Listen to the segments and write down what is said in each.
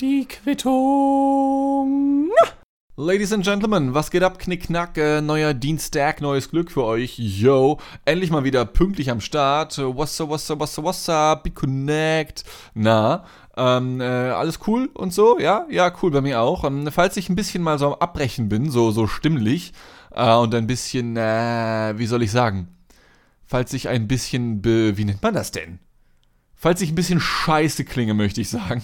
Die Quittung. Ladies and Gentlemen, was geht ab? Knickknack, äh, neuer Dienstag, neues Glück für euch. Yo, endlich mal wieder pünktlich am Start. What's up, what's up, what's up, what's up? Be connect. Na, ähm, äh, alles cool und so? Ja, ja, cool bei mir auch. Ähm, falls ich ein bisschen mal so am Abbrechen bin, so, so stimmlich, äh, und ein bisschen, äh, wie soll ich sagen? Falls ich ein bisschen, wie nennt man das denn? Falls ich ein bisschen scheiße klinge, möchte ich sagen,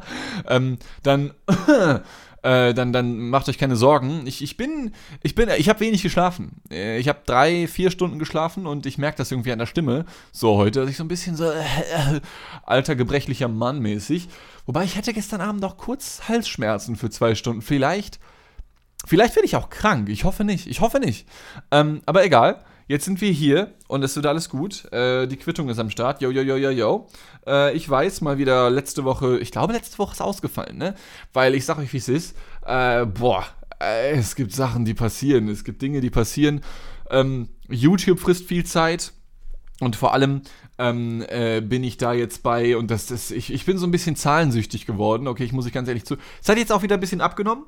ähm, dann, äh, dann, dann macht euch keine Sorgen. Ich, ich bin, ich bin, ich habe wenig geschlafen. Äh, ich habe drei, vier Stunden geschlafen und ich merke das irgendwie an der Stimme. So heute, dass ich so ein bisschen so äh, alter gebrechlicher Mann mäßig. Wobei ich hatte gestern Abend noch kurz Halsschmerzen für zwei Stunden. Vielleicht, vielleicht werde ich auch krank. Ich hoffe nicht. Ich hoffe nicht. Ähm, aber egal. Jetzt sind wir hier und es wird alles gut. Äh, die Quittung ist am Start. Yo, yo, yo, yo, yo. Äh, ich weiß mal wieder letzte Woche, ich glaube, letzte Woche ist ausgefallen, ne? Weil ich sag euch, wie es ist. Äh, boah, äh, es gibt Sachen, die passieren. Es gibt Dinge, die passieren. Ähm, YouTube frisst viel Zeit. Und vor allem ähm, äh, bin ich da jetzt bei, und das, das ich, ich bin so ein bisschen zahlensüchtig geworden. Okay, ich muss ich ganz ehrlich zu. Es hat jetzt auch wieder ein bisschen abgenommen.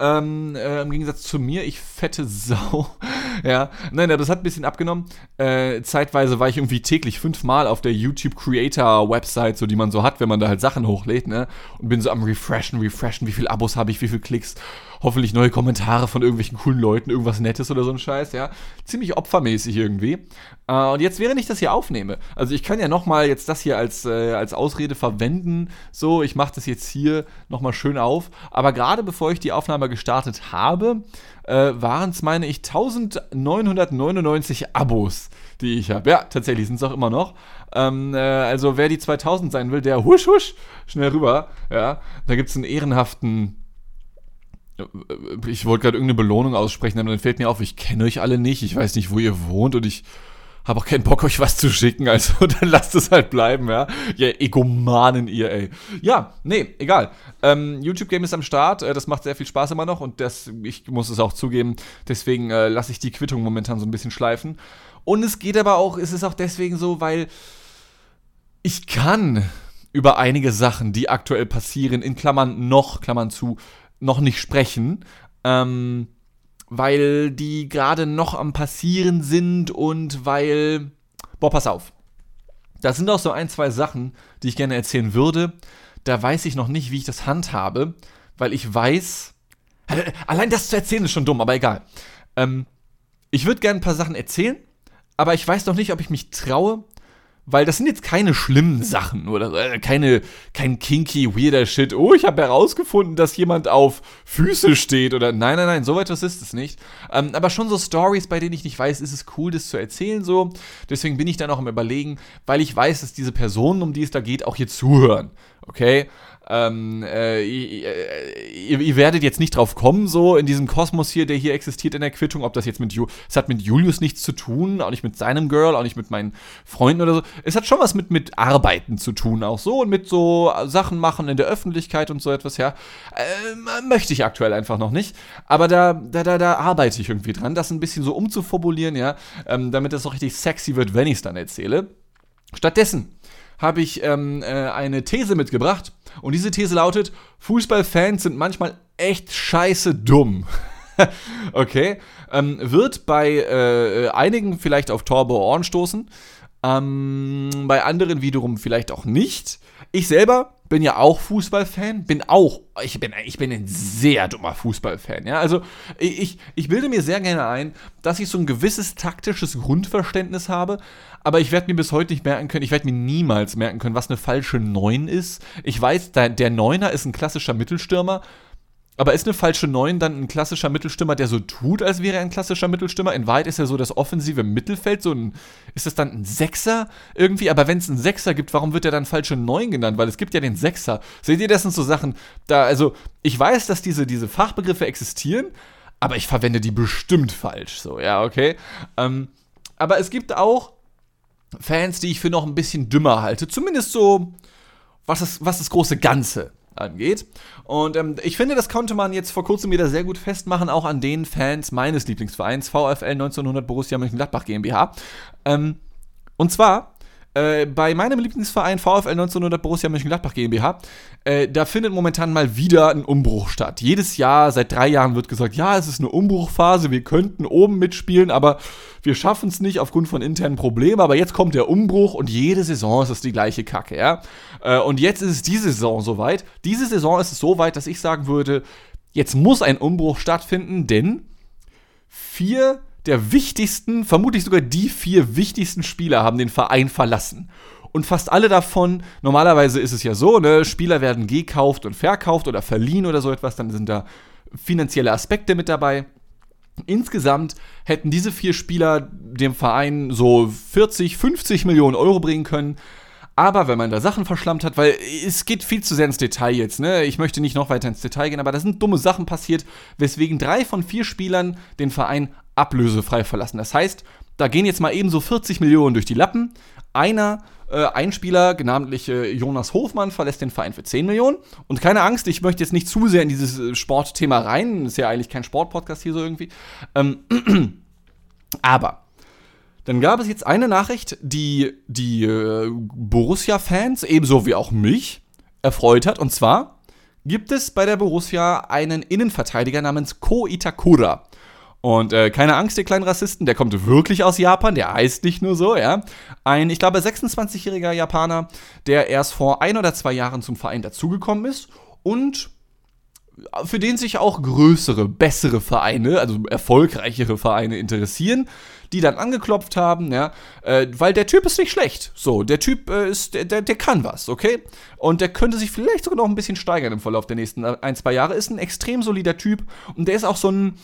Ähm, äh, Im Gegensatz zu mir, ich fette Sau. ja, nein, das hat ein bisschen abgenommen. Äh, zeitweise war ich irgendwie täglich fünfmal auf der YouTube Creator Website, so die man so hat, wenn man da halt Sachen hochlädt, ne? Und bin so am Refreshen, Refreshen, wie viele Abos habe ich, wie viele Klicks hoffentlich neue Kommentare von irgendwelchen coolen Leuten, irgendwas Nettes oder so ein Scheiß, ja. Ziemlich opfermäßig irgendwie. Äh, und jetzt, während ich das hier aufnehme, also ich kann ja nochmal jetzt das hier als, äh, als Ausrede verwenden, so, ich mache das jetzt hier nochmal schön auf, aber gerade bevor ich die Aufnahme gestartet habe, äh, waren es, meine ich, 1999 Abos, die ich habe. Ja, tatsächlich sind es auch immer noch. Ähm, äh, also wer die 2000 sein will, der husch husch, schnell rüber. Ja, da gibt es einen ehrenhaften ich wollte gerade irgendeine Belohnung aussprechen, aber dann fällt mir auf, ich kenne euch alle nicht, ich weiß nicht, wo ihr wohnt und ich habe auch keinen Bock, euch was zu schicken, also dann lasst es halt bleiben, ja. Ihr Egomanen, ihr, ey. Ja, nee, egal. Ähm, YouTube-Game ist am Start, äh, das macht sehr viel Spaß immer noch und das, ich muss es auch zugeben, deswegen äh, lasse ich die Quittung momentan so ein bisschen schleifen. Und es geht aber auch, es ist auch deswegen so, weil ich kann über einige Sachen, die aktuell passieren, in Klammern noch, Klammern zu, noch nicht sprechen, ähm, weil die gerade noch am Passieren sind und weil. Boah, pass auf. Das sind auch so ein, zwei Sachen, die ich gerne erzählen würde. Da weiß ich noch nicht, wie ich das handhabe, weil ich weiß. Allein das zu erzählen ist schon dumm, aber egal. Ähm, ich würde gerne ein paar Sachen erzählen, aber ich weiß noch nicht, ob ich mich traue, weil das sind jetzt keine schlimmen Sachen oder äh, keine kein kinky weirder Shit. Oh, ich habe herausgefunden, dass jemand auf Füße steht oder nein, nein, nein, so etwas ist es nicht. Ähm, aber schon so Stories, bei denen ich nicht weiß, ist es cool, das zu erzählen so. Deswegen bin ich dann auch am überlegen, weil ich weiß, dass diese Personen, um die es da geht, auch hier zuhören. Okay? Ähm, äh, ihr, ihr, werdet jetzt nicht drauf kommen, so in diesem Kosmos hier, der hier existiert in der Quittung, ob das jetzt mit, Ju es hat mit Julius nichts zu tun, auch nicht mit seinem Girl, auch nicht mit meinen Freunden oder so. Es hat schon was mit, mit Arbeiten zu tun, auch so und mit so Sachen machen in der Öffentlichkeit und so etwas, ja. Äh, möchte ich aktuell einfach noch nicht. Aber da, da, da, da arbeite ich irgendwie dran, das ein bisschen so umzuformulieren, ja, ähm, damit es auch richtig sexy wird, wenn ich es dann erzähle. Stattdessen habe ich ähm, äh, eine These mitgebracht. Und diese These lautet: Fußballfans sind manchmal echt scheiße dumm. okay. Ähm, wird bei äh, einigen vielleicht auf Torbe Ohren stoßen. Ähm, bei anderen wiederum vielleicht auch nicht. Ich selber bin ja auch Fußballfan, bin auch, ich bin, ich bin ein sehr dummer Fußballfan, ja. Also ich, ich bilde mir sehr gerne ein, dass ich so ein gewisses taktisches Grundverständnis habe, aber ich werde mir bis heute nicht merken können, ich werde mir niemals merken können, was eine falsche 9 ist. Ich weiß, der Neuner ist ein klassischer Mittelstürmer, aber ist eine falsche 9 dann ein klassischer Mittelstürmer, der so tut, als wäre er ein klassischer Mittelstürmer? In Wahrheit ist er so das offensive Mittelfeld, so ein, ist das dann ein Sechser irgendwie? Aber wenn es einen Sechser gibt, warum wird er dann falsche 9 genannt? Weil es gibt ja den Sechser. Seht ihr, das sind so Sachen, da, also, ich weiß, dass diese, diese Fachbegriffe existieren, aber ich verwende die bestimmt falsch, so, ja, okay. Ähm, aber es gibt auch Fans, die ich für noch ein bisschen dümmer halte, zumindest so, was das, was das große Ganze angeht. Und ähm, ich finde, das konnte man jetzt vor kurzem wieder sehr gut festmachen, auch an den Fans meines Lieblingsvereins, VfL 1900 Borussia Mönchengladbach GmbH. Ähm, und zwar Äh, bei meinem Lieblingsverein VfL 1900 Borussia Mönchengladbach GmbH, äh, da findet momentan mal wieder ein Umbruch statt. Jedes Jahr, seit drei Jahren wird gesagt, ja, es ist eine Umbruchphase, wir könnten oben mitspielen, aber wir schaffen es nicht aufgrund von internen Problemen. Aber jetzt kommt der Umbruch und jede Saison ist es die gleiche Kacke, ja. Äh, und jetzt ist es diese Saison soweit. Diese Saison ist es so weit, dass ich sagen würde, jetzt muss ein Umbruch stattfinden, denn vier der wichtigsten, vermutlich sogar die vier wichtigsten Spieler haben den Verein verlassen. Und fast alle davon, normalerweise ist es ja so, ne, Spieler werden gekauft und verkauft oder verliehen oder so etwas, dann sind da finanzielle Aspekte mit dabei. Insgesamt hätten diese vier Spieler dem Verein so 40, 50 Millionen Euro bringen können. Aber wenn man da Sachen verschlammt hat, weil es geht viel zu sehr ins Detail jetzt, ne? Ich möchte nicht noch weiter ins Detail gehen, aber da sind dumme Sachen passiert, weswegen drei von vier Spielern den Verein ablösefrei verlassen. Das heißt, da gehen jetzt mal eben so 40 Millionen durch die Lappen. Einer, äh, ein Spieler, namentlich äh, Jonas Hofmann, verlässt den Verein für 10 Millionen. Und keine Angst, ich möchte jetzt nicht zu sehr in dieses äh, Sportthema rein. Ist ja eigentlich kein Sportpodcast hier so irgendwie. Ähm, aber dann gab es jetzt eine Nachricht, die die äh, Borussia-Fans, ebenso wie auch mich, erfreut hat. Und zwar gibt es bei der Borussia einen Innenverteidiger namens Ko Itakura. Und äh, keine Angst, ihr kleinen Rassisten, der kommt wirklich aus Japan, der heißt nicht nur so, ja. Ein, ich glaube, 26-jähriger Japaner, der erst vor ein oder zwei Jahren zum Verein dazugekommen ist und für den sich auch größere, bessere Vereine, also erfolgreichere Vereine interessieren, die dann angeklopft haben, ja, äh, weil der Typ ist nicht schlecht. So, der Typ äh, ist, der, der, der kann was, okay? Und der könnte sich vielleicht sogar noch ein bisschen steigern im Verlauf der nächsten ein, zwei Jahre. Ist ein extrem solider Typ und der ist auch so ein,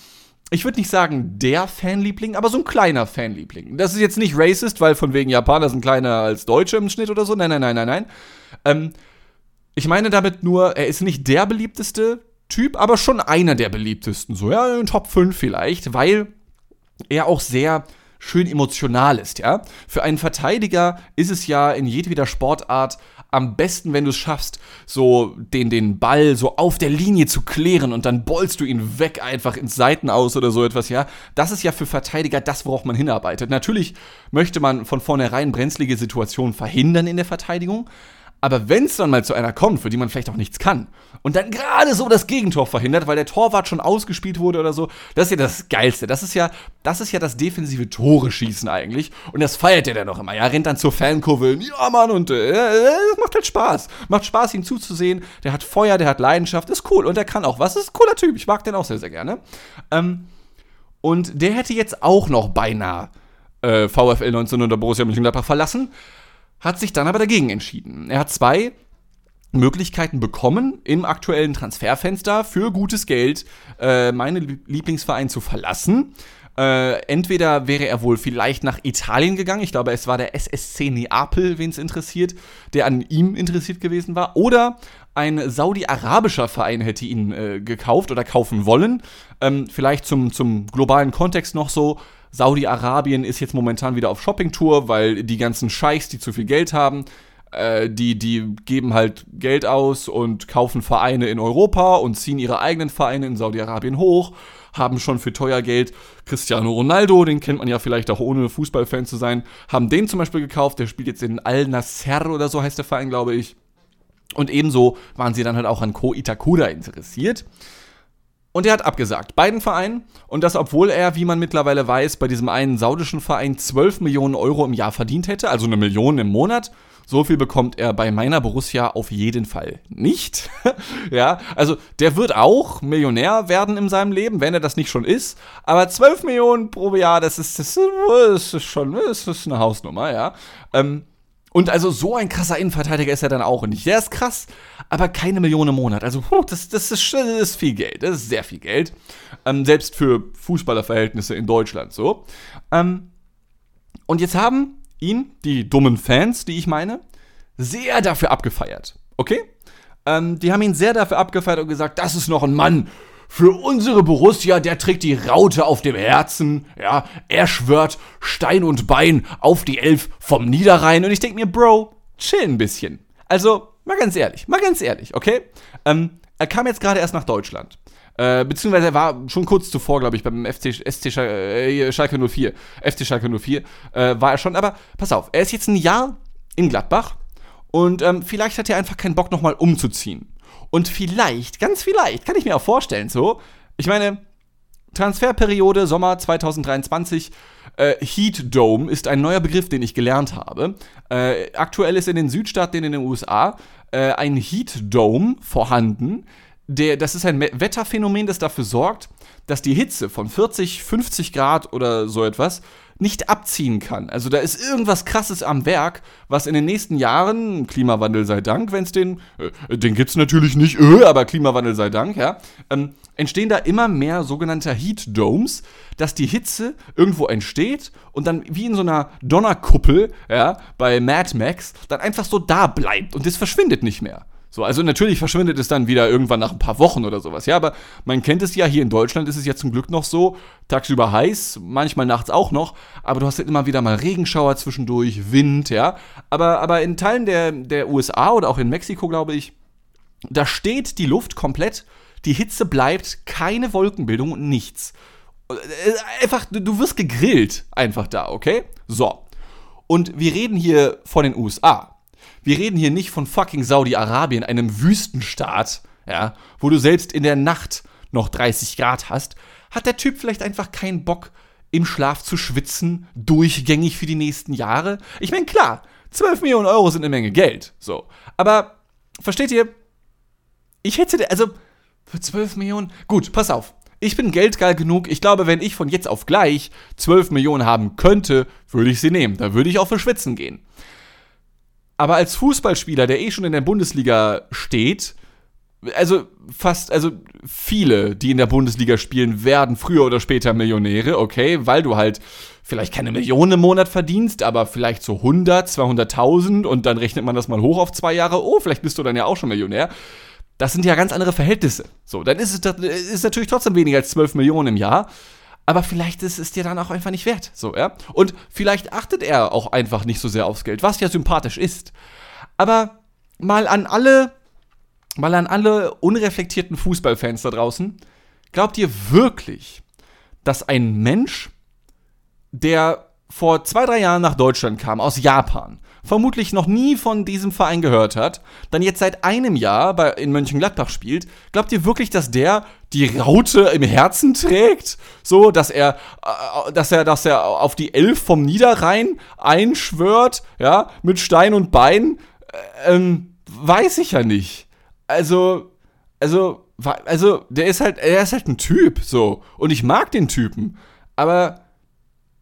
ich würde nicht sagen der Fanliebling, aber so ein kleiner Fanliebling. Das ist jetzt nicht racist, weil von wegen Japaner sind kleiner als Deutsche im Schnitt oder so. Nein, nein, nein, nein, nein. Ähm, ich meine damit nur, er ist nicht der beliebteste Typ, aber schon einer der beliebtesten. So, ja, in Top 5 vielleicht, weil er auch sehr schön emotional ist, ja. Für einen Verteidiger ist es ja in jedweder Sportart am besten, wenn du es schaffst, so den, den Ball so auf der Linie zu klären und dann bollst du ihn weg einfach ins Seitenaus oder so etwas, ja. Das ist ja für Verteidiger das, worauf man hinarbeitet. Natürlich möchte man von vornherein brenzlige Situationen verhindern in der Verteidigung, aber wenn es dann mal zu einer kommt, für die man vielleicht auch nichts kann, und dann gerade so das Gegentor verhindert, weil der Torwart schon ausgespielt wurde oder so, das ist ja das Geilste. Das ist ja, das ist ja das defensive Tore schießen eigentlich. Und das feiert er dann noch immer. Ja, rennt dann zur Fankurve. Ja, Mann, und äh, das macht halt Spaß. Macht Spaß, ihm zuzusehen. Der hat Feuer, der hat Leidenschaft, ist cool. Und der kann auch was. Ist ein cooler Typ. Ich mag den auch sehr, sehr gerne. Ähm, und der hätte jetzt auch noch beinahe äh, VfL 19 oder Borussia Mönchengladbach verlassen hat sich dann aber dagegen entschieden. Er hat zwei Möglichkeiten bekommen, im aktuellen Transferfenster für gutes Geld äh, meinen Lieblingsverein zu verlassen. Äh, entweder wäre er wohl vielleicht nach Italien gegangen, ich glaube, es war der SSC Neapel, wen es interessiert, der an ihm interessiert gewesen war, oder ein saudi-arabischer Verein hätte ihn äh, gekauft oder kaufen wollen. Ähm, vielleicht zum, zum globalen Kontext noch so, Saudi-Arabien ist jetzt momentan wieder auf Shoppingtour, weil die ganzen Scheichs, die zu viel Geld haben, äh, die, die geben halt Geld aus und kaufen Vereine in Europa und ziehen ihre eigenen Vereine in Saudi-Arabien hoch, haben schon für teuer Geld Cristiano Ronaldo, den kennt man ja vielleicht auch ohne Fußballfan zu sein, haben den zum Beispiel gekauft, der spielt jetzt in Al-Nasser oder so heißt der Verein, glaube ich. Und ebenso waren sie dann halt auch an Ko Itakura interessiert. Und er hat abgesagt, beiden Vereinen. Und das, obwohl er, wie man mittlerweile weiß, bei diesem einen saudischen Verein 12 Millionen Euro im Jahr verdient hätte, also eine Million im Monat. So viel bekommt er bei meiner Borussia auf jeden Fall nicht. ja, also der wird auch Millionär werden in seinem Leben, wenn er das nicht schon ist. Aber 12 Millionen pro Jahr, das ist, das ist schon, das ist eine Hausnummer, ja. Ähm, und also so ein krasser Innenverteidiger ist er dann auch nicht. Der ist krass, aber keine Million im Monat. Also puh, das, das, ist, das ist viel Geld. Das ist sehr viel Geld. Ähm, selbst für Fußballerverhältnisse in Deutschland so. Ähm, und jetzt haben ihn, die dummen Fans, die ich meine, sehr dafür abgefeiert. Okay? Ähm, die haben ihn sehr dafür abgefeiert und gesagt, das ist noch ein Mann für unsere Borussia, der trägt die Raute auf dem Herzen. Ja, er schwört Stein und Bein auf die Elf vom Niederrhein. Und ich denke mir, Bro, chill ein bisschen. Also, mal ganz ehrlich, mal ganz ehrlich, okay? Ähm, er kam jetzt gerade erst nach Deutschland. Äh, beziehungsweise er war schon kurz zuvor, glaube ich, beim FC, SC äh, Schalke 04. FC Schalke 04 äh, war er schon. Aber pass auf, er ist jetzt ein Jahr in Gladbach und ähm, vielleicht hat er einfach keinen Bock nochmal umzuziehen. Und vielleicht, ganz vielleicht, kann ich mir auch vorstellen, so, ich meine, Transferperiode Sommer 2023. Äh, Heat Dome ist ein neuer Begriff, den ich gelernt habe. Äh, aktuell ist in den Südstaaten in den USA äh, ein Heat Dome vorhanden. Der, das ist ein Wetterphänomen, das dafür sorgt, dass die Hitze von 40, 50 Grad oder so etwas nicht abziehen kann. Also da ist irgendwas Krasses am Werk, was in den nächsten Jahren, Klimawandel sei Dank, wenn es den, äh, den gibt es natürlich nicht, äh, aber Klimawandel sei Dank, ja, ähm, entstehen da immer mehr sogenannte Heat Domes, dass die Hitze irgendwo entsteht und dann wie in so einer Donnerkuppel, ja, bei Mad Max, dann einfach so da bleibt und das verschwindet nicht mehr. So, also natürlich verschwindet es dann wieder irgendwann nach ein paar Wochen oder sowas. Ja, aber man kennt es ja, hier in Deutschland ist es ja zum Glück noch so, tagsüber heiß, manchmal nachts auch noch, aber du hast halt immer wieder mal Regenschauer zwischendurch, Wind, ja. Aber, aber in Teilen der, der USA oder auch in Mexiko, glaube ich, da steht die Luft komplett, die Hitze bleibt, keine Wolkenbildung und nichts. Äh, einfach, du wirst gegrillt einfach da, okay? So. Und wir reden hier von den USA. Wir reden hier nicht von fucking Saudi-Arabien, einem Wüstenstaat, ja, wo du selbst in der Nacht noch 30 Grad hast. Hat der Typ vielleicht einfach keinen Bock, im Schlaf zu schwitzen, durchgängig für die nächsten Jahre? Ich meine, klar, 12 Millionen Euro sind eine Menge Geld, so. Aber, versteht ihr? Ich hätte, also, für 12 Millionen, gut, pass auf. Ich bin geldgeil genug. Ich glaube, wenn ich von jetzt auf gleich 12 Millionen haben könnte, würde ich sie nehmen. Da würde ich auch für Schwitzen gehen. Aber als Fußballspieler, der eh schon in der Bundesliga steht, also fast, also viele, die in der Bundesliga spielen, werden früher oder später Millionäre, okay, weil du halt vielleicht keine Millionen im Monat verdienst, aber vielleicht so 100, 200.000 und dann rechnet man das mal hoch auf zwei Jahre, oh, vielleicht bist du dann ja auch schon Millionär. Das sind ja ganz andere Verhältnisse. So, dann ist es ist natürlich trotzdem weniger als 12 Millionen im Jahr aber vielleicht ist es dir dann auch einfach nicht wert. So, ja. Und vielleicht achtet er auch einfach nicht so sehr aufs Geld, was ja sympathisch ist. Aber mal an alle, mal an alle unreflektierten Fußballfans da draußen, glaubt ihr wirklich, dass ein Mensch, der vor zwei, drei Jahren nach Deutschland kam, aus Japan, vermutlich noch nie von diesem Verein gehört hat, dann jetzt seit einem Jahr bei, in Mönchengladbach spielt, glaubt ihr wirklich, dass der die Raute im Herzen trägt? So, dass er, äh, dass er, dass er auf die Elf vom Niederrhein einschwört, ja, mit Stein und Bein? Äh, ähm, weiß ich ja nicht. Also, also, also, der ist halt, er ist halt ein Typ, so. Und ich mag den Typen. Aber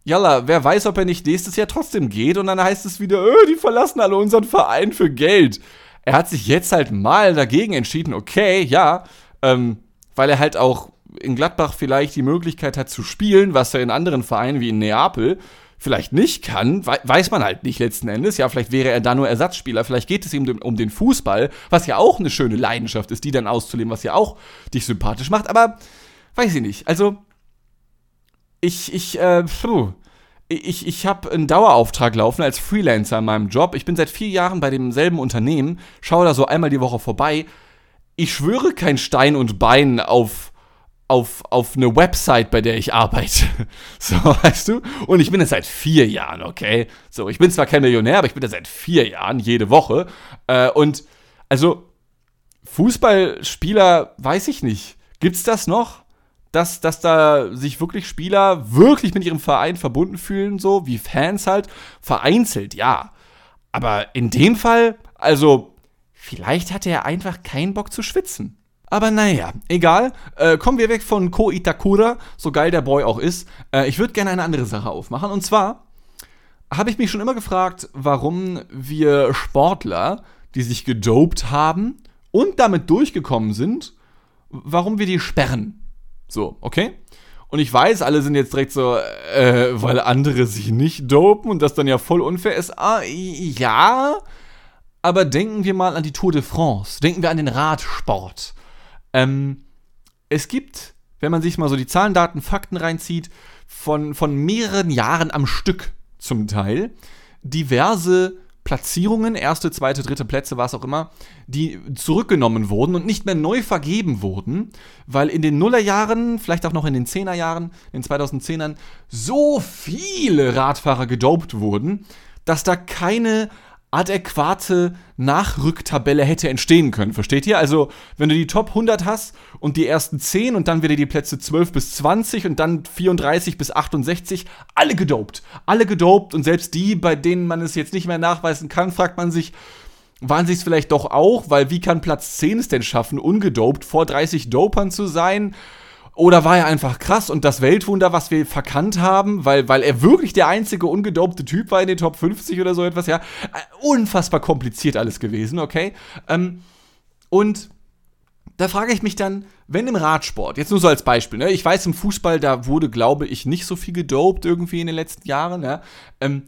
Jalla, wer weiß, ob er nicht nächstes Jahr trotzdem geht und dann heißt es wieder, öh, die verlassen alle unseren Verein für Geld. Er hat sich jetzt halt mal dagegen entschieden, okay, ja, ähm, weil er halt auch in Gladbach vielleicht die Möglichkeit hat zu spielen, was er in anderen Vereinen wie in Neapel vielleicht nicht kann, weiß man halt nicht letzten Endes. Ja, vielleicht wäre er da nur Ersatzspieler, vielleicht geht es ihm um den Fußball, was ja auch eine schöne Leidenschaft ist, die dann auszuleben, was ja auch dich sympathisch macht, aber weiß ich nicht. Also, ich, ich, äh, puh, ich, ich habe einen Dauerauftrag laufen als Freelancer in meinem Job. Ich bin seit vier Jahren bei demselben Unternehmen, schaue da so einmal die Woche vorbei. Ich schwöre kein Stein und Bein auf, auf, auf eine Website, bei der ich arbeite. So, weißt du? Und ich bin das seit vier Jahren, okay? So, ich bin zwar kein Millionär, aber ich bin das seit vier Jahren, jede Woche. Äh, und also, Fußballspieler, weiß ich nicht. Gibt's das noch? Dass, dass da sich wirklich Spieler wirklich mit ihrem Verein verbunden fühlen, so wie Fans halt. Vereinzelt, ja. Aber in dem Fall, also, vielleicht hatte er einfach keinen Bock zu schwitzen. Aber naja, egal. Äh, kommen wir weg von Ko Itakura, so geil der Boy auch ist. Äh, ich würde gerne eine andere Sache aufmachen. Und zwar habe ich mich schon immer gefragt, warum wir Sportler, die sich gedopt haben und damit durchgekommen sind, warum wir die sperren. So, okay? Und ich weiß, alle sind jetzt direkt so, äh, weil andere sich nicht dopen und das dann ja voll unfair ist. Ah, ja, aber denken wir mal an die Tour de France. Denken wir an den Radsport. Ähm, es gibt, wenn man sich mal so die Zahlen, Daten, Fakten reinzieht, von, von mehreren Jahren am Stück zum Teil, diverse Platzierungen, erste, zweite, dritte Plätze, was auch immer, die zurückgenommen wurden und nicht mehr neu vergeben wurden, weil in den Nullerjahren, vielleicht auch noch in den Zehnerjahren, in den 2010ern, so viele Radfahrer gedopt wurden, dass da keine adäquate Nachrücktabelle hätte entstehen können. Versteht ihr? Also, wenn du die Top 100 hast und die ersten 10 und dann wieder die Plätze 12 bis 20 und dann 34 bis 68, alle gedopt. Alle gedopt und selbst die, bei denen man es jetzt nicht mehr nachweisen kann, fragt man sich, waren sie es vielleicht doch auch, weil wie kann Platz 10 es denn schaffen, ungedopt vor 30 Dopern zu sein? Oder war er einfach krass und das Weltwunder, was wir verkannt haben, weil, weil er wirklich der einzige ungedopte Typ war in den Top 50 oder so etwas, ja. Äh, unfassbar kompliziert alles gewesen, okay? Ähm, und da frage ich mich dann, wenn im Radsport, jetzt nur so als Beispiel, ne, ich weiß, im Fußball, da wurde, glaube ich, nicht so viel gedopt irgendwie in den letzten Jahren, ja. Ähm,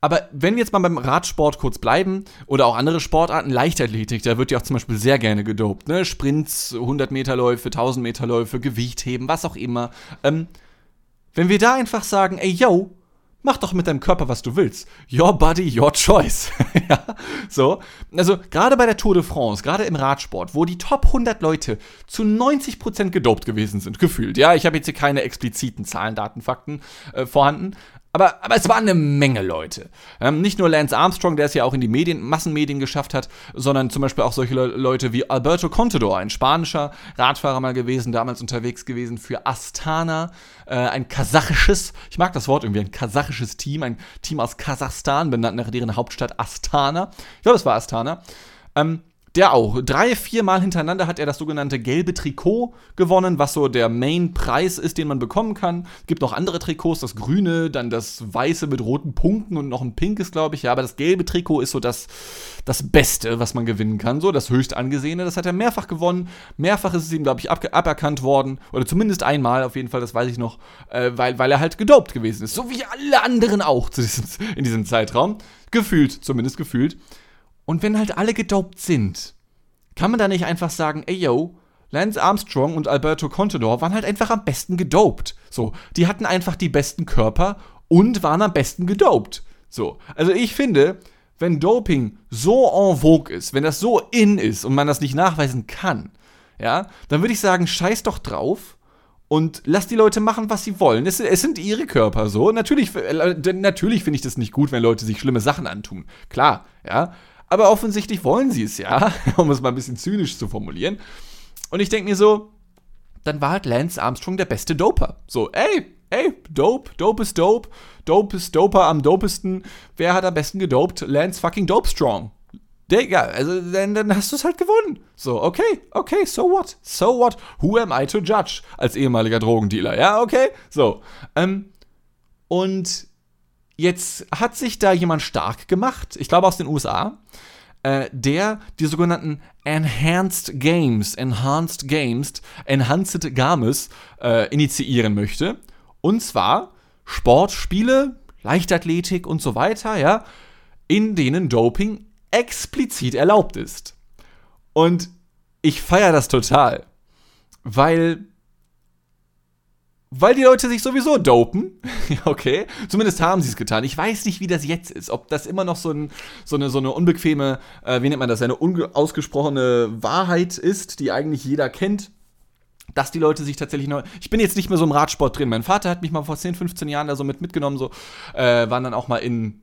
aber wenn wir jetzt mal beim Radsport kurz bleiben oder auch andere Sportarten, Leichtathletik, da wird ja auch zum Beispiel sehr gerne gedopt, ne? Sprints, 100 Meter Läufe, 1000 Meter Läufe, Gewichtheben, was auch immer. Ähm, wenn wir da einfach sagen, ey, yo, mach doch mit deinem Körper, was du willst. Your body, your choice. ja, so. Also, gerade bei der Tour de France, gerade im Radsport, wo die Top 100 Leute zu 90% gedopt gewesen sind, gefühlt. Ja, ich habe jetzt hier keine expliziten Zahlen, Daten, Fakten äh, vorhanden, aber, aber es waren eine Menge Leute. Ähm, nicht nur Lance Armstrong, der es ja auch in die Medien, Massenmedien geschafft hat, sondern zum Beispiel auch solche Le Leute wie Alberto Contador, ein spanischer Radfahrer mal gewesen, damals unterwegs gewesen für Astana, äh, ein kasachisches, ich mag das Wort irgendwie, ein kasachisches Team, ein Team aus Kasachstan, benannt nach deren Hauptstadt Astana. Ich glaube, es war Astana. Ähm, der auch. Drei, vier Mal hintereinander hat er das sogenannte gelbe Trikot gewonnen, was so der Main-Preis ist, den man bekommen kann. Es gibt noch andere Trikots, das grüne, dann das weiße mit roten Punkten und noch ein pinkes, glaube ich. Ja, aber das gelbe Trikot ist so das, das Beste, was man gewinnen kann. So, das höchst angesehene. Das hat er mehrfach gewonnen. Mehrfach ist es ihm, glaube ich, aberkannt worden. Oder zumindest einmal, auf jeden Fall, das weiß ich noch, äh, weil, weil er halt gedopt gewesen ist. So wie alle anderen auch diesem, in diesem Zeitraum. Gefühlt, zumindest gefühlt. Und wenn halt alle gedopt sind, kann man da nicht einfach sagen, ey yo, Lance Armstrong und Alberto Contador waren halt einfach am besten gedopt. So, die hatten einfach die besten Körper und waren am besten gedopt. So, also ich finde, wenn Doping so en vogue ist, wenn das so in ist und man das nicht nachweisen kann, ja, dann würde ich sagen, scheiß doch drauf und lass die Leute machen, was sie wollen. Es, es sind ihre Körper so. Natürlich, äh, natürlich finde ich das nicht gut, wenn Leute sich schlimme Sachen antun. Klar, ja. Aber offensichtlich wollen sie es ja, um es mal ein bisschen zynisch zu formulieren. Und ich denke mir so, dann war halt Lance Armstrong der beste Doper. So, ey, ey, dope, dope ist dope, dope ist doper am dopesten. Wer hat am besten gedopt? Lance fucking Dope Strong. Digga, also dann, dann hast du es halt gewonnen. So, okay, okay, so what? So what? Who am I to judge? Als ehemaliger Drogendealer, ja, okay? So. Ähm, und Jetzt hat sich da jemand stark gemacht, ich glaube aus den USA, äh, der die sogenannten Enhanced Games, Enhanced Games, Enhanced Games äh, initiieren möchte. Und zwar Sportspiele, Leichtathletik und so weiter, ja, in denen Doping explizit erlaubt ist. Und ich feiere das total, weil weil die Leute sich sowieso dopen. okay. Zumindest haben sie es getan. Ich weiß nicht, wie das jetzt ist. Ob das immer noch so, ein, so, eine, so eine unbequeme, äh, wie nennt man das, eine unausgesprochene Wahrheit ist, die eigentlich jeder kennt. Dass die Leute sich tatsächlich noch. Ich bin jetzt nicht mehr so im Radsport drin. Mein Vater hat mich mal vor 10, 15 Jahren da so mit mitgenommen, so. Äh, waren dann auch mal in.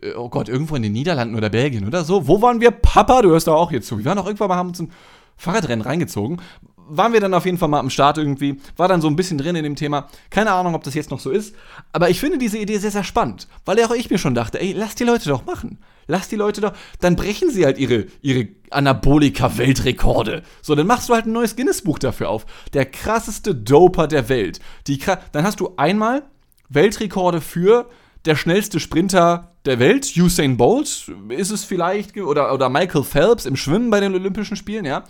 Äh, oh Gott, irgendwo in den Niederlanden oder Belgien oder so. Wo waren wir? Papa, du hörst da auch hier zu. Wir waren auch irgendwann mal, haben uns ein Fahrradrennen reingezogen waren wir dann auf jeden Fall mal am Start irgendwie, war dann so ein bisschen drin in dem Thema. Keine Ahnung, ob das jetzt noch so ist, aber ich finde diese Idee sehr, sehr spannend, weil ja auch ich mir schon dachte, ey, lass die Leute doch machen. Lass die Leute doch, dann brechen sie halt ihre, ihre Anabolika-Weltrekorde. So, dann machst du halt ein neues Guinness-Buch dafür auf. Der krasseste Doper der Welt. Die, dann hast du einmal Weltrekorde für der schnellste Sprinter der Welt, Usain Bolt, ist es vielleicht, oder, oder Michael Phelps im Schwimmen bei den Olympischen Spielen, ja.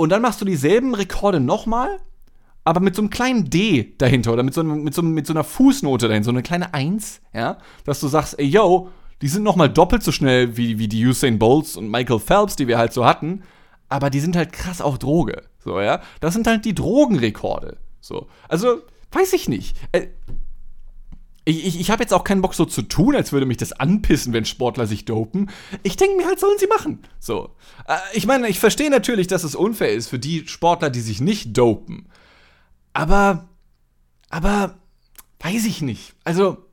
Und dann machst du dieselben Rekorde nochmal, aber mit so einem kleinen D dahinter oder mit so, einem, mit, so, mit so einer Fußnote dahinter, so eine kleine Eins, ja, dass du sagst, ey, yo, die sind nochmal doppelt so schnell wie, wie die Usain Bolts und Michael Phelps, die wir halt so hatten, aber die sind halt krass auf Droge, so, ja. Das sind halt die Drogenrekorde, so. Also, weiß ich nicht. Ich, ich, ich habe jetzt auch keinen Bock so zu tun, als würde mich das anpissen, wenn Sportler sich dopen. Ich denke mir halt, sollen sie machen. So. Äh, ich meine, ich verstehe natürlich, dass es unfair ist für die Sportler, die sich nicht dopen. Aber, aber, weiß ich nicht. Also,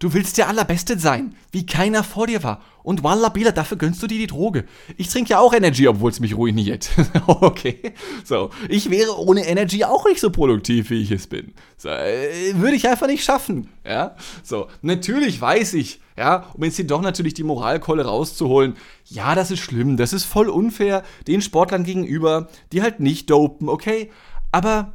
Du willst der Allerbeste sein, wie keiner vor dir war. Und Walla Bila, dafür gönnst du dir die Droge. Ich trinke ja auch Energy, obwohl es mich ruiniert. okay. So. Ich wäre ohne Energy auch nicht so produktiv, wie ich es bin. So, äh, würde ich einfach nicht schaffen. Ja. So. Natürlich weiß ich, ja, um jetzt hier doch natürlich die Moralkolle rauszuholen. Ja, das ist schlimm. Das ist voll unfair den Sportlern gegenüber, die halt nicht dopen, okay? Aber,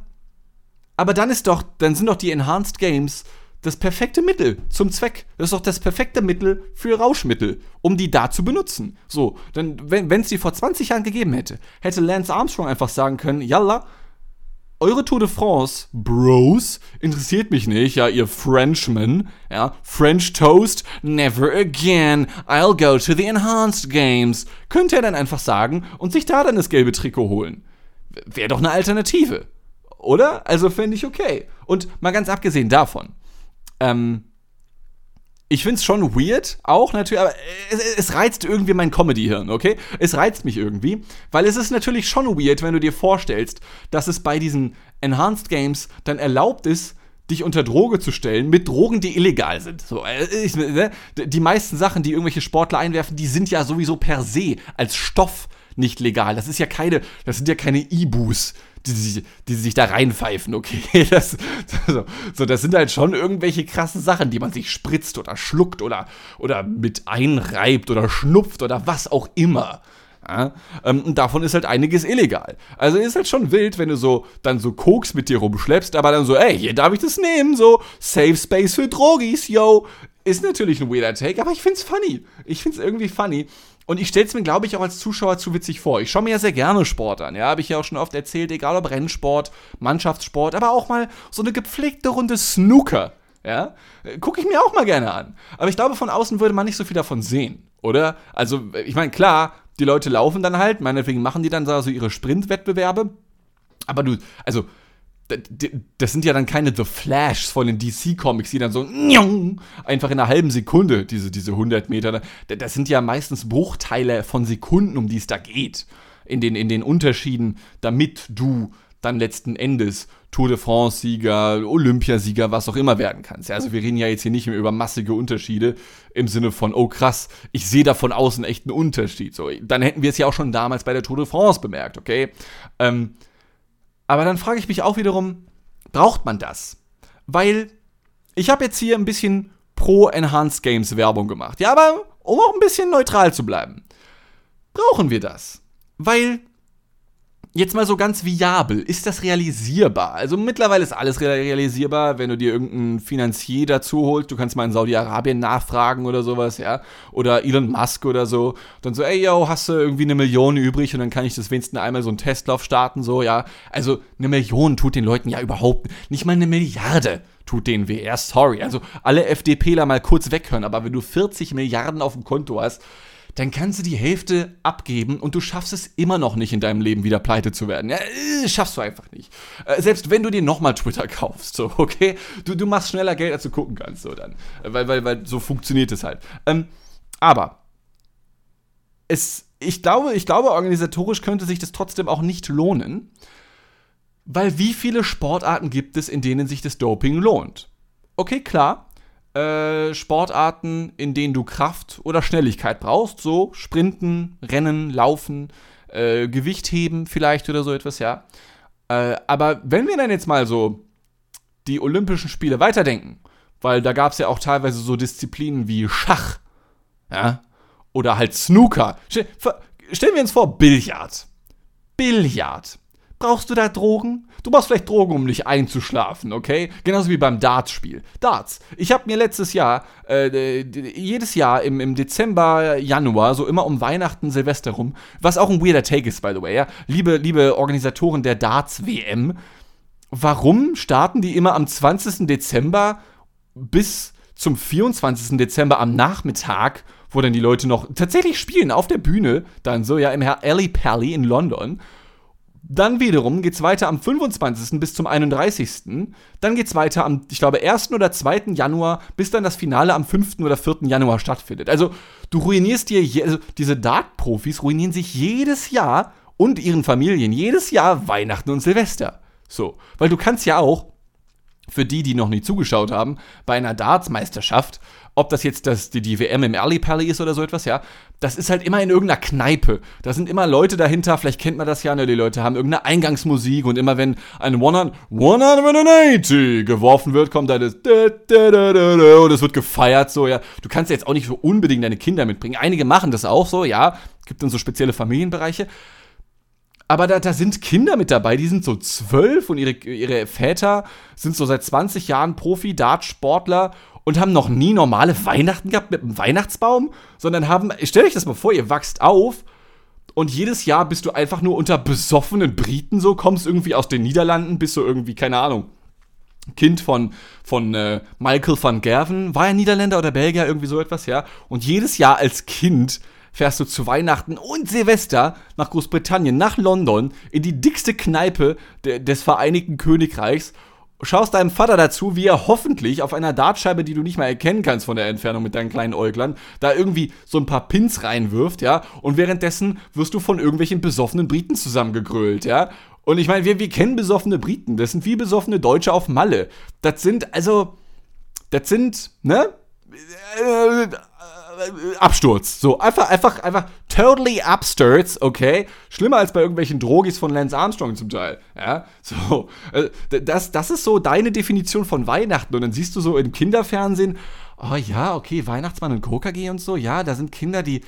aber dann ist doch, dann sind doch die Enhanced Games das perfekte Mittel zum Zweck. Das ist doch das perfekte Mittel für Rauschmittel, um die da zu benutzen. So, denn wenn es die vor 20 Jahren gegeben hätte, hätte Lance Armstrong einfach sagen können, yalla, eure Tour de France, Bros, interessiert mich nicht, ja, ihr Frenchmen, ja, French Toast, never again, I'll go to the Enhanced Games, könnte er dann einfach sagen und sich da dann das gelbe Trikot holen. Wäre doch eine Alternative, oder? Also fände ich okay. Und mal ganz abgesehen davon, ähm, ich finde es schon weird, auch natürlich, aber es, es reizt irgendwie mein Comedy-Hirn, okay? Es reizt mich irgendwie, weil es ist natürlich schon weird, wenn du dir vorstellst, dass es bei diesen Enhanced Games dann erlaubt ist, dich unter Droge zu stellen mit Drogen, die illegal sind. So, äh, ich, ne? Die meisten Sachen, die irgendwelche Sportler einwerfen, die sind ja sowieso per se als Stoff nicht legal. Das ist ja keine, das sind ja keine Ibus, die, die, die sich da reinpfeifen, okay? Das, so, so, das sind halt schon irgendwelche krassen Sachen, die man sich spritzt oder schluckt oder, oder mit einreibt oder schnupft oder was auch immer. Ja, ähm, und davon ist halt einiges illegal. Also ist halt schon wild, wenn du so dann so Koks mit dir rumschleppst, aber dann so, ey, hier darf ich das nehmen, so Safe Space für Drogis, yo. Ist natürlich ein weirder Take, aber ich find's funny. Ich find's irgendwie funny. Und ich stelle es mir, glaube ich, auch als Zuschauer zu witzig vor. Ich schaue mir ja sehr gerne Sport an. Ja, habe ich ja auch schon oft erzählt, egal ob Rennsport, Mannschaftssport, aber auch mal so eine gepflegte Runde Snooker. Ja, gucke ich mir auch mal gerne an. Aber ich glaube, von außen würde man nicht so viel davon sehen, oder? Also, ich meine, klar, die Leute laufen dann halt, meinetwegen machen die dann so ihre Sprintwettbewerbe. Aber du, also, das sind ja dann keine The Flashs von den DC-Comics, die dann so einfach in einer halben Sekunde, diese, diese 100 Meter, das sind ja meistens Bruchteile von Sekunden, um die es da geht. In den, in den Unterschieden, damit du dann letzten Endes Tour de France-Sieger, Olympiasieger, was auch immer werden kannst. also wir reden ja jetzt hier nicht mehr über massige Unterschiede im Sinne von, oh krass, ich sehe da von außen echt einen Unterschied. So, dann hätten wir es ja auch schon damals bei der Tour de France bemerkt, okay? Ähm, aber dann frage ich mich auch wiederum, braucht man das? Weil ich habe jetzt hier ein bisschen pro Enhanced Games Werbung gemacht. Ja, aber um auch ein bisschen neutral zu bleiben. Brauchen wir das? Weil Jetzt mal so ganz viabel, ist das realisierbar? Also mittlerweile ist alles realisierbar, wenn du dir irgendeinen Finanzier dazu holst, du kannst mal in Saudi-Arabien nachfragen oder sowas, ja, oder Elon Musk oder so, dann so, ey, yo, hast du irgendwie eine Million übrig und dann kann ich das wenigstens einmal so einen Testlauf starten, so, ja. Also eine Million tut den Leuten ja überhaupt nicht mal eine Milliarde tut denen weh. Sorry. Also alle FDPler mal kurz weghören, aber wenn du 40 Milliarden auf dem Konto hast, dann kannst du die Hälfte abgeben und du schaffst es immer noch nicht in deinem Leben wieder pleite zu werden. Ja, äh, schaffst du einfach nicht. Äh, selbst wenn du dir nochmal Twitter kaufst, so, okay? Du, du machst schneller Geld, als du gucken kannst, so dann. Weil, weil, weil so funktioniert es halt. Ähm, aber es, ich glaube, ich glaube, organisatorisch könnte sich das trotzdem auch nicht lohnen. Weil wie viele Sportarten gibt es, in denen sich das Doping lohnt? Okay, klar, äh, Sportarten, in denen du Kraft oder Schnelligkeit brauchst, so Sprinten, Rennen, Laufen, äh, Gewichtheben vielleicht oder so etwas, ja. Äh, aber wenn wir dann jetzt mal so die Olympischen Spiele weiterdenken, weil da gab es ja auch teilweise so Disziplinen wie Schach, ja, oder halt Snooker. Stellen wir uns vor, Billard. Billard. Brauchst du da Drogen? Du brauchst vielleicht Drogen, um nicht einzuschlafen, okay? Genauso wie beim Darts-Spiel. Darts. Ich habe mir letztes Jahr, äh, jedes Jahr im, im Dezember, Januar, so immer um Weihnachten, Silvester rum, was auch ein weirder Take ist, by the way, ja? Liebe, liebe Organisatoren der Darts-WM, warum starten die immer am 20. Dezember bis zum 24. Dezember am Nachmittag, wo dann die Leute noch tatsächlich spielen auf der Bühne, dann so, ja, im Herr Alley Pally in London. Dann wiederum geht es weiter am 25. bis zum 31. Dann geht es weiter am, ich glaube, 1. oder 2. Januar, bis dann das Finale am 5. oder 4. Januar stattfindet. Also du ruinierst dir, je, also diese Dart-Profis ruinieren sich jedes Jahr und ihren Familien jedes Jahr Weihnachten und Silvester. So, weil du kannst ja auch für die, die noch nie zugeschaut haben, bei einer Darts-Meisterschaft, ob das jetzt das, die, die WM im Alley Pally ist oder so etwas, ja, das ist halt immer in irgendeiner Kneipe. Da sind immer Leute dahinter, vielleicht kennt man das ja, ne, die Leute haben irgendeine Eingangsmusik und immer wenn ein 180 geworfen wird, kommt da das und es wird gefeiert, so, ja. Du kannst jetzt auch nicht so unbedingt deine Kinder mitbringen. Einige machen das auch so, ja, gibt dann so spezielle Familienbereiche. Aber da, da sind Kinder mit dabei, die sind so zwölf und ihre, ihre Väter sind so seit 20 Jahren Profi-Dartsportler und haben noch nie normale Weihnachten gehabt mit einem Weihnachtsbaum, sondern haben, stellt euch das mal vor, ihr wachst auf und jedes Jahr bist du einfach nur unter besoffenen Briten so, kommst irgendwie aus den Niederlanden, bist du irgendwie, keine Ahnung, Kind von, von äh, Michael van Gerven, war er Niederländer oder Belgier, irgendwie so etwas, ja. Und jedes Jahr als Kind fährst du zu Weihnachten und Silvester nach Großbritannien, nach London, in die dickste Kneipe de des Vereinigten Königreichs schaust deinem Vater dazu, wie er hoffentlich auf einer Dartscheibe, die du nicht mal erkennen kannst von der Entfernung mit deinen kleinen Äuglern, da irgendwie so ein paar Pins reinwirft, ja, und währenddessen wirst du von irgendwelchen besoffenen Briten zusammengegrölt, ja. Und ich meine, wir, wir kennen besoffene Briten, das sind wie besoffene Deutsche auf Malle. Das sind, also, das sind, ne? Äh, Absturz. So, einfach, einfach, einfach totally absturz, okay? Schlimmer als bei irgendwelchen Drogis von Lance Armstrong zum Teil. Ja, so. Äh, das, das ist so deine Definition von Weihnachten. Und dann siehst du so im Kinderfernsehen, oh ja, okay, Weihnachtsmann und KKG und so, ja, da sind Kinder, die,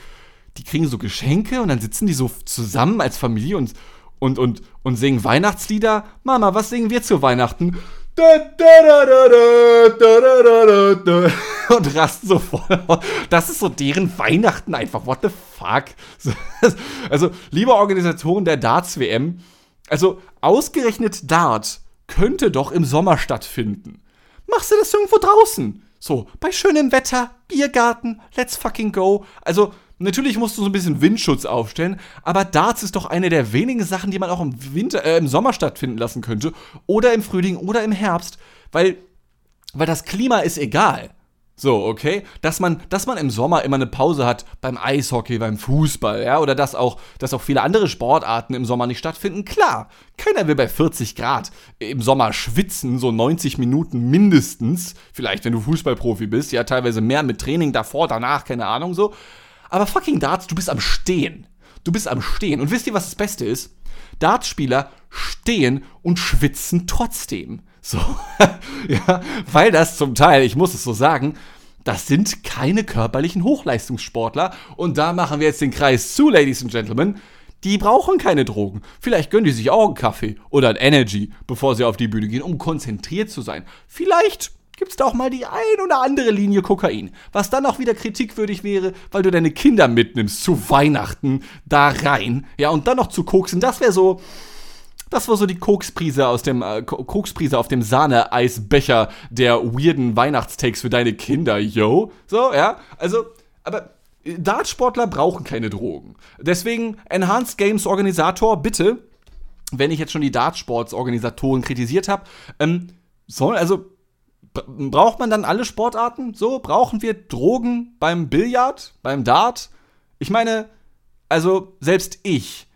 die kriegen so Geschenke und dann sitzen die so zusammen als Familie und, und, und, und singen Weihnachtslieder. Mama, was singen wir zu Weihnachten? Und rasten so voll. Das ist so deren Weihnachten einfach. What the fuck? Also, liebe Organisatoren der Darts-WM, also ausgerechnet Dart könnte doch im Sommer stattfinden. Machst du das irgendwo draußen? So, bei schönem Wetter, Biergarten, let's fucking go. Also, Natürlich musst du so ein bisschen Windschutz aufstellen, aber Darts ist doch eine der wenigen Sachen, die man auch im Winter, äh, im Sommer stattfinden lassen könnte oder im Frühling oder im Herbst, weil, weil das Klima ist egal. So, okay? Dass man, dass man im Sommer immer eine Pause hat beim Eishockey, beim Fußball, ja, oder dass auch, dass auch viele andere Sportarten im Sommer nicht stattfinden, klar. Keiner will bei 40 Grad im Sommer schwitzen, so 90 Minuten mindestens. Vielleicht, wenn du Fußballprofi bist, ja, teilweise mehr mit Training davor, danach, keine Ahnung so. Aber fucking Darts, du bist am Stehen. Du bist am Stehen. Und wisst ihr, was das Beste ist? Dartspieler stehen und schwitzen trotzdem. So, ja, weil das zum Teil, ich muss es so sagen, das sind keine körperlichen Hochleistungssportler. Und da machen wir jetzt den Kreis zu, Ladies and Gentlemen. Die brauchen keine Drogen. Vielleicht gönnen die sich auch einen Kaffee oder ein Energy, bevor sie auf die Bühne gehen, um konzentriert zu sein. Vielleicht gibt es da auch mal die ein oder andere Linie Kokain. Was dann auch wieder kritikwürdig wäre, weil du deine Kinder mitnimmst zu Weihnachten da rein. Ja, und dann noch zu koksen. Das wäre so. Das war so die Koksprise aus dem äh, Koksprise auf dem Sahne-Eisbecher der weirden Weihnachtstakes für deine Kinder, yo. So, ja. Also, aber äh, Dartsportler brauchen keine Drogen. Deswegen Enhanced Games Organisator, bitte, wenn ich jetzt schon die Dartsports-Organisatoren kritisiert habe, ähm, soll, also braucht man dann alle Sportarten? So, brauchen wir Drogen beim Billard, beim Dart? Ich meine, also selbst ich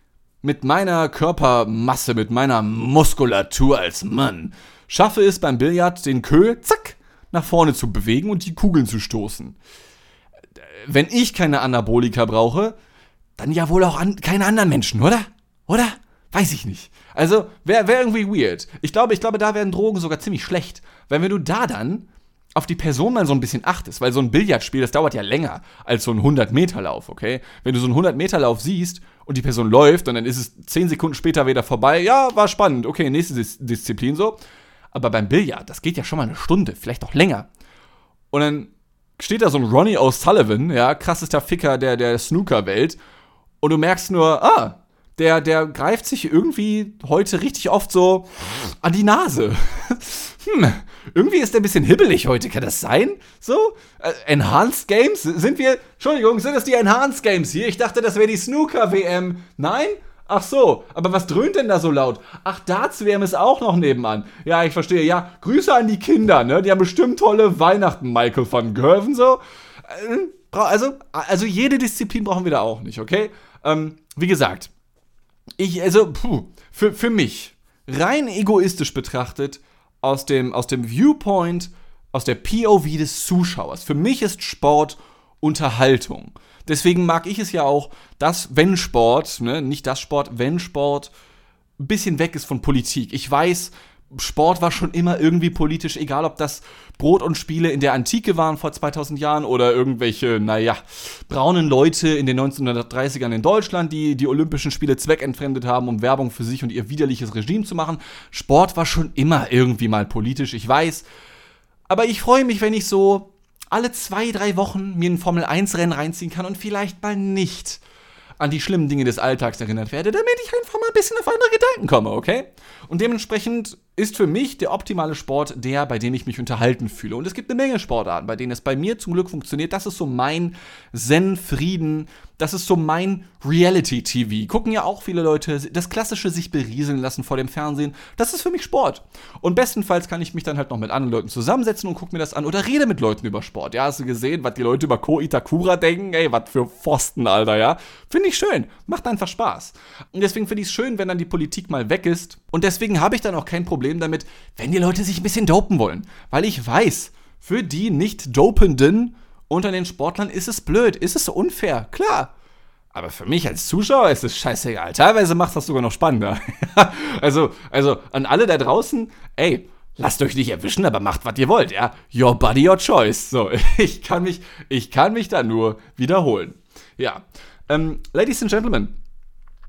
mit meiner Körpermasse, mit meiner Muskulatur als Mann, schaffe es beim Billard, den Kö, zack, nach vorne zu bewegen und die Kugeln zu stoßen. Wenn ich keine Anabolika brauche, dann ja wohl auch an, keine anderen Menschen, oder? Oder? Weiß ich nicht. Also, wäre wär irgendwie weird. Ich glaube, ich glaube, da wären Drogen sogar ziemlich schlecht. Weil wenn du da dann auf die Person mal so ein bisschen achtest, weil so ein Billardspiel, das dauert ja länger als so ein 100-Meter-Lauf, okay? Wenn du so einen 100-Meter-Lauf siehst und die Person läuft und dann ist es 10 Sekunden später wieder vorbei, ja, war spannend, okay, nächste Dis Disziplin so. Aber beim Billard, das geht ja schon mal eine Stunde, vielleicht auch länger. Und dann steht da so ein Ronnie O'Sullivan, ja, krassester Ficker der, der Snooker-Welt. Und du merkst nur, ah, der, der greift sich irgendwie heute richtig oft so an die Nase. hm, irgendwie ist der ein bisschen hibbelig heute, kann das sein? So? Äh, Enhanced Games? Sind wir, Entschuldigung, sind das die Enhanced Games hier? Ich dachte, das wäre die Snooker-WM. Nein? Ach so, aber was dröhnt denn da so laut? Ach, Darts-WM ist auch noch nebenan. Ja, ich verstehe. Ja, Grüße an die Kinder, ne? Die haben bestimmt tolle Weihnachten, Michael van Gerven, so. Äh, also, also jede Disziplin brauchen wir da auch nicht, okay? Ähm, wie gesagt, ich, also, puh, für, für mich, rein egoistisch betrachtet, aus dem, aus dem Viewpoint, aus der POV des Zuschauers. Für mich ist Sport Unterhaltung. Deswegen mag ich es ja auch, dass, wenn Sport, ne, nicht das Sport, wenn Sport ein bisschen weg ist von Politik. Ich weiß, Sport war schon immer irgendwie politisch, egal ob das Brot und Spiele in der Antike waren vor 2000 Jahren oder irgendwelche, naja, braunen Leute in den 1930ern in Deutschland, die die Olympischen Spiele zweckentfremdet haben, um Werbung für sich und ihr widerliches Regime zu machen. Sport war schon immer irgendwie mal politisch, ich weiß. Aber ich freue mich, wenn ich so alle zwei, drei Wochen mir ein Formel-1-Rennen reinziehen kann und vielleicht mal nicht an die schlimmen Dinge des Alltags erinnert werde, damit ich einfach mal ein bisschen auf andere Gedanken komme, okay? Und dementsprechend ist für mich der optimale Sport der, bei dem ich mich unterhalten fühle. Und es gibt eine Menge Sportarten, bei denen es bei mir zum Glück funktioniert. Das ist so mein Zen-Frieden. Das ist so mein Reality-TV. Gucken ja auch viele Leute das klassische sich berieseln lassen vor dem Fernsehen. Das ist für mich Sport. Und bestenfalls kann ich mich dann halt noch mit anderen Leuten zusammensetzen und gucke mir das an oder rede mit Leuten über Sport. Ja, hast du gesehen, was die Leute über Ko Itakura denken? Ey, was für Pfosten, Alter, ja? Finde ich schön. Macht einfach Spaß. Und deswegen finde ich es schön, wenn dann die Politik mal weg ist. Und deswegen habe ich dann auch kein Problem damit, wenn die Leute sich ein bisschen dopen wollen. Weil ich weiß, für die nicht Dopenden unter den Sportlern ist es blöd, ist es unfair, klar. Aber für mich als Zuschauer ist es scheißegal. Teilweise macht das sogar noch spannender. also, also an alle da draußen, ey, lasst euch nicht erwischen, aber macht, was ihr wollt, ja. Your body, your choice. So, ich kann mich, ich kann mich da nur wiederholen. Ja. Ähm, Ladies and Gentlemen,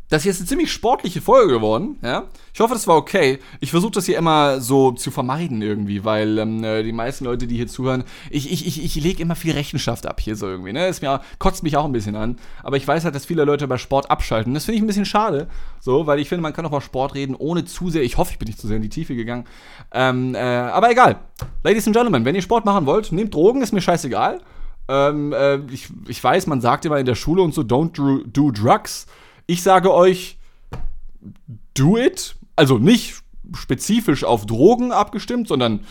das hier ist eine ziemlich sportliche Folge geworden, ja. Ich hoffe, das war okay. Ich versuche das hier immer so zu vermeiden irgendwie, weil ähm, äh, die meisten Leute, die hier zuhören, ich, ich, ich, ich lege immer viel Rechenschaft ab hier so irgendwie, ne? Das mir, kotzt mich auch ein bisschen an. Aber ich weiß halt, dass viele Leute bei Sport abschalten. Das finde ich ein bisschen schade, so, weil ich finde, man kann auch über Sport reden, ohne zu sehr, ich hoffe, ich bin nicht zu sehr in die Tiefe gegangen. Ähm, äh, aber egal. Ladies and Gentlemen, wenn ihr Sport machen wollt, nehmt Drogen, ist mir scheißegal. Ähm, äh, ich, ich weiß, man sagt immer in der Schule und so, don't do, do drugs. Ich sage euch, do it. Also nicht spezifisch auf Drogen abgestimmt, sondern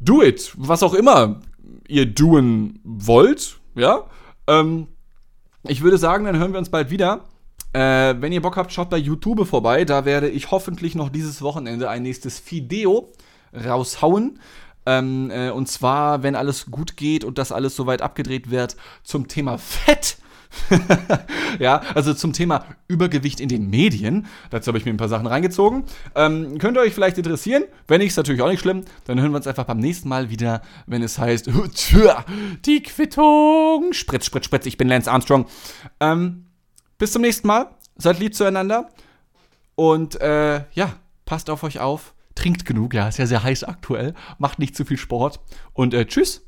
do it. Was auch immer ihr doen wollt. Ja. Ähm, ich würde sagen, dann hören wir uns bald wieder. Äh, wenn ihr Bock habt, schaut bei YouTube vorbei. Da werde ich hoffentlich noch dieses Wochenende ein nächstes Video raushauen. Ähm, äh, und zwar, wenn alles gut geht und das alles soweit abgedreht wird, zum Thema Fett. ja, also zum Thema Übergewicht in den Medien. Dazu habe ich mir ein paar Sachen reingezogen. Ähm, könnte euch vielleicht interessieren. Wenn nicht, ist natürlich auch nicht schlimm. Dann hören wir uns einfach beim nächsten Mal wieder, wenn es heißt Die Quittung. Spritz, spritz, spritz. Ich bin Lance Armstrong. Ähm, bis zum nächsten Mal. Seid lieb zueinander. Und äh, ja, passt auf euch auf. Trinkt genug. Ja, ist ja sehr heiß aktuell. Macht nicht zu viel Sport. Und äh, tschüss.